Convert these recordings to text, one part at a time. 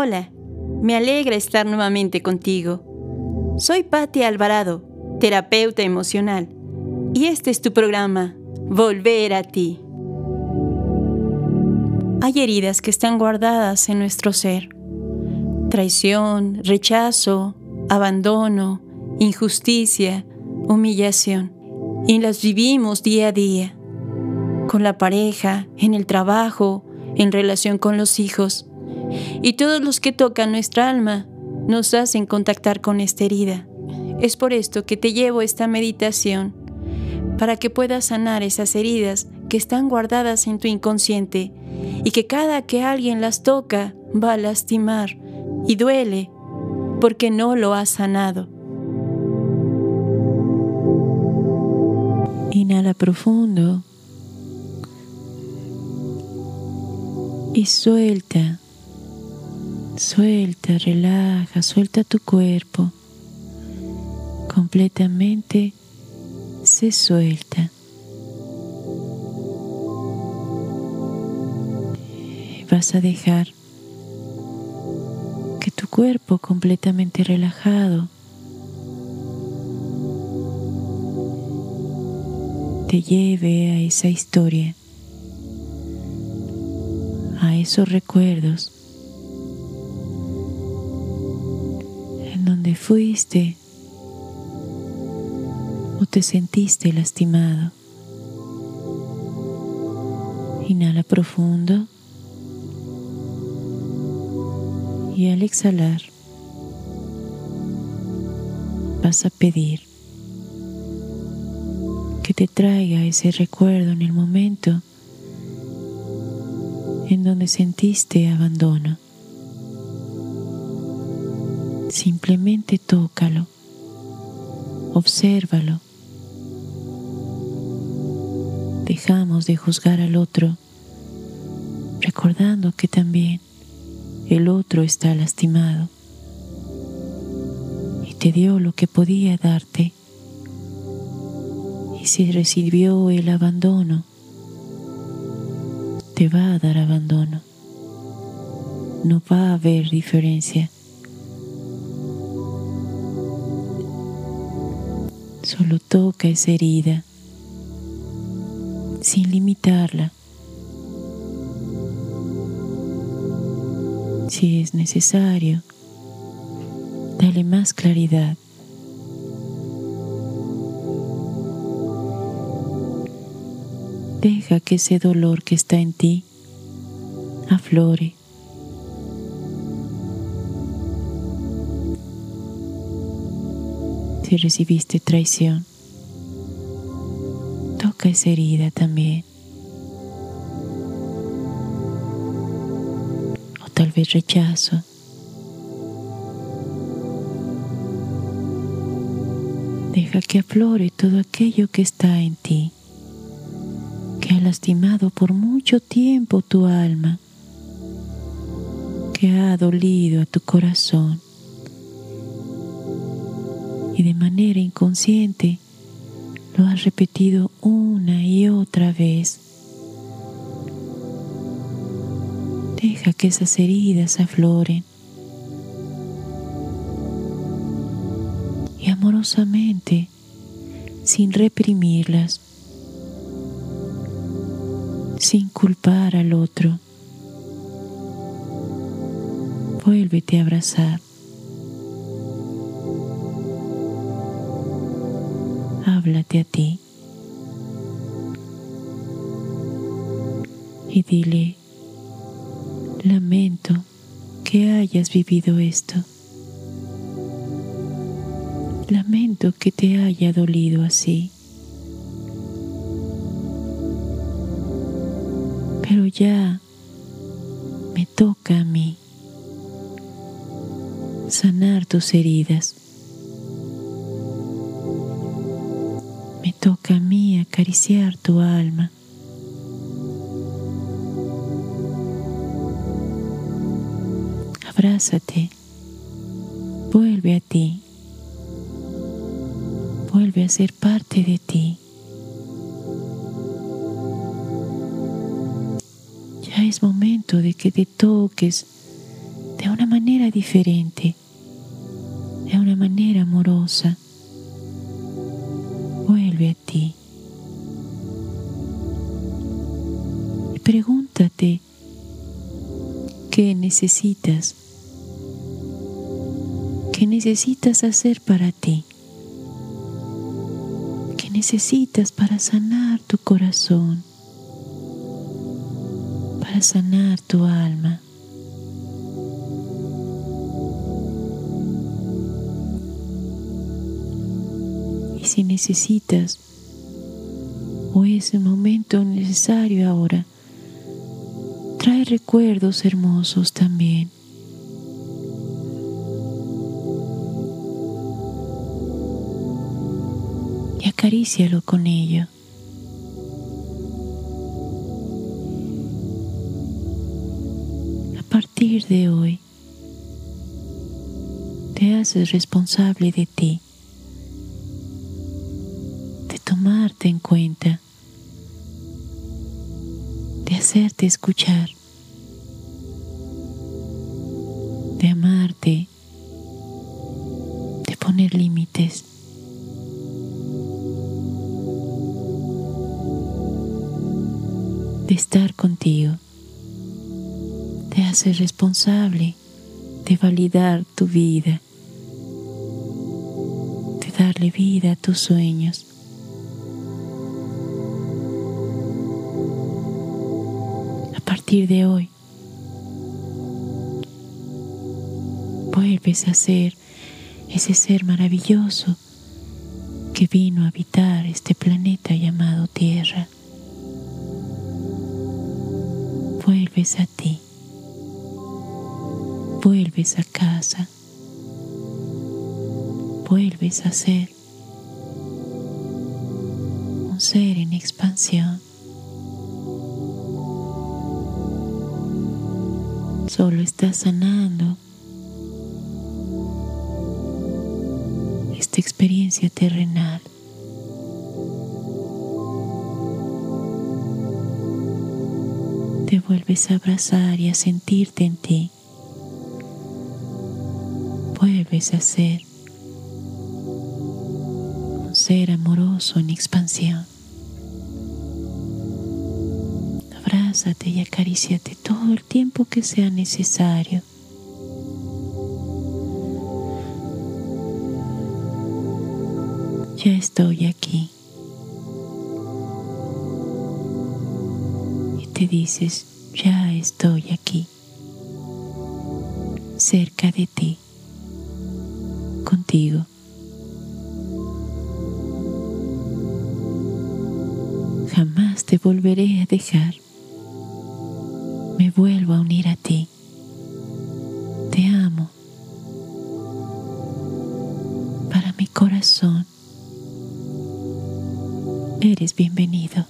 Hola, me alegra estar nuevamente contigo. Soy Patti Alvarado, terapeuta emocional, y este es tu programa, Volver a ti. Hay heridas que están guardadas en nuestro ser. Traición, rechazo, abandono, injusticia, humillación. Y las vivimos día a día, con la pareja, en el trabajo, en relación con los hijos. Y todos los que tocan nuestra alma nos hacen contactar con esta herida. Es por esto que te llevo esta meditación, para que puedas sanar esas heridas que están guardadas en tu inconsciente y que cada que alguien las toca va a lastimar y duele porque no lo has sanado. Inhala profundo y suelta, suelta, relaja, suelta tu cuerpo. Completamente se suelta. Vas a dejar que tu cuerpo completamente relajado te lleve a esa historia, a esos recuerdos donde fuiste o te sentiste lastimado. Inhala profundo y al exhalar vas a pedir que te traiga ese recuerdo en el momento en donde sentiste abandono. Simplemente tócalo, obsérvalo. Dejamos de juzgar al otro, recordando que también el otro está lastimado y te dio lo que podía darte si recibió el abandono, te va a dar abandono. No va a haber diferencia. Solo toca esa herida sin limitarla. Si es necesario, dale más claridad. Deja que ese dolor que está en ti aflore. Si recibiste traición, toca esa herida también. O tal vez rechazo. Deja que aflore todo aquello que está en ti que ha lastimado por mucho tiempo tu alma, que ha dolido a tu corazón y de manera inconsciente lo has repetido una y otra vez. Deja que esas heridas afloren y amorosamente, sin reprimirlas, sin culpar al otro. Vuélvete a abrazar. Háblate a ti. Y dile, lamento que hayas vivido esto. Lamento que te haya dolido así. pero ya me toca a mí sanar tus heridas. Toca a mí acariciar tu alma. Abrázate, vuelve a ti, vuelve a ser parte de ti. es momento de que te toques de una manera diferente, de una manera amorosa. A ti. Y pregúntate qué necesitas, qué necesitas hacer para ti necesitas para sanar tu corazón, para sanar tu alma. Si necesitas, o es el momento necesario ahora, trae recuerdos hermosos también. acarícialo con ello. A partir de hoy, te haces responsable de ti, en cuenta, de hacerte escuchar, de amarte, de poner límites. de estar contigo. Te hace responsable de validar tu vida, de darle vida a tus sueños. Partir de hoy, vuelves a ser ese ser maravilloso que vino a habitar este planeta llamado Tierra. vuelves a ti, vuelves a casa, vuelves a ser un ser en expansión. Solo estás sanando esta experiencia terrenal. te vuelves a abrazar y a sentirte en ti. Vuelves a ser un ser amoroso en expansión. Abrázate y acaríciate todo el tiempo que sea necesario. Ya estoy aquí. te dices, ya estoy aquí, cerca de ti, contigo. Jamás te volveré a dejar. Vuelvo a unir a ti. Te amo. Para mi corazón, eres bienvenido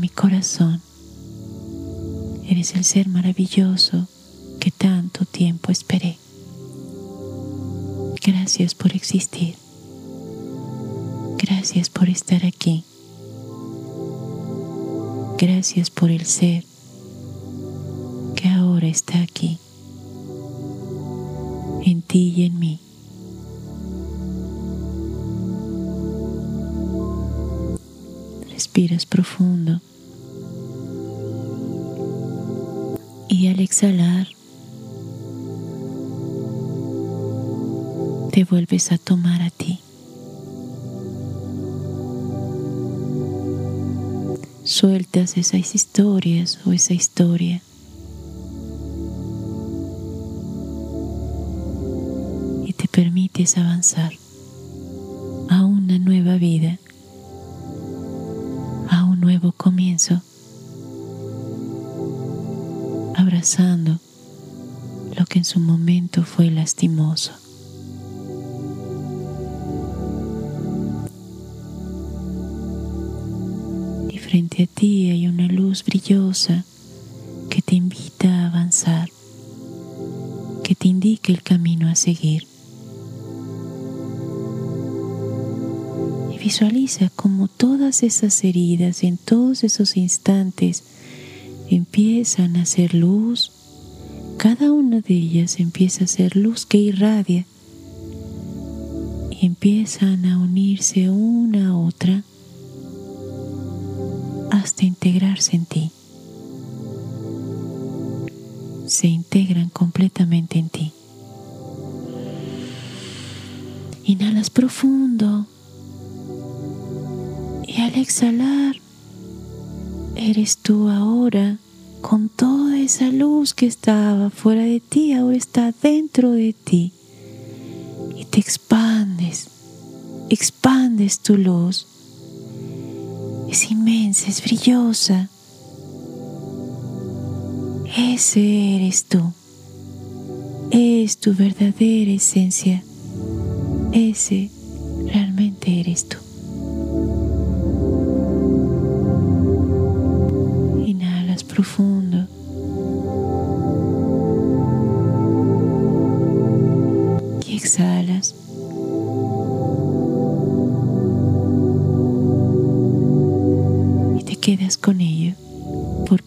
mi corazón. Eres el ser maravilloso que tanto tiempo esperé. Gracias por existir. Gracias por estar aquí. Gracias por el ser que ahora está aquí, en ti y en mí. Respiras profundo. y al exhalar te vuelves a tomar a ti. Sueltas esas historias o esa historia. Y te permites avanzar a una nueva vida, a un nuevo comienzo abrazando lo que en su momento fue lastimoso. Frente a ti hay una luz brillosa que te invita a avanzar, que te indica el camino a seguir. Y visualiza como todas esas heridas en todos esos instantes empiezan a hacer luz cada una de ellas empieza a ser luz que irradia y empiezan a unirse una a otra integrarse en ti. Se integran completamente en ti. Inhalas profundo y al exhalar eres tú ahora con toda esa luz que estaba fuera de ti, ahora está dentro de ti. Y te expandes, expandes tu luz. Es inmensa, es brillosa. Ese eres tú. Es tu verdadera esencia. Ese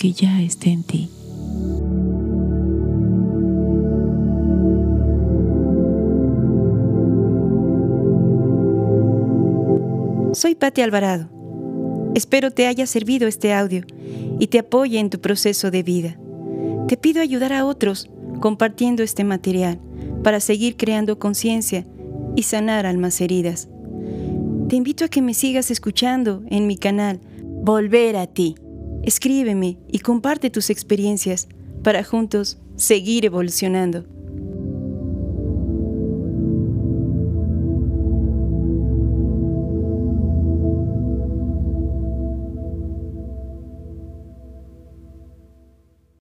porque ya está en ti. Soy Patti Alvarado. Espero te haya servido este audio y te apoye en tu proceso de vida. Te pido ayudar a otros compartiendo este material para seguir creando conciencia y sanar almas heridas. Te invito a que me sigas escuchando en mi canal Volver a ti. Escríbeme y comparte tus experiencias para juntos seguir evolucionando.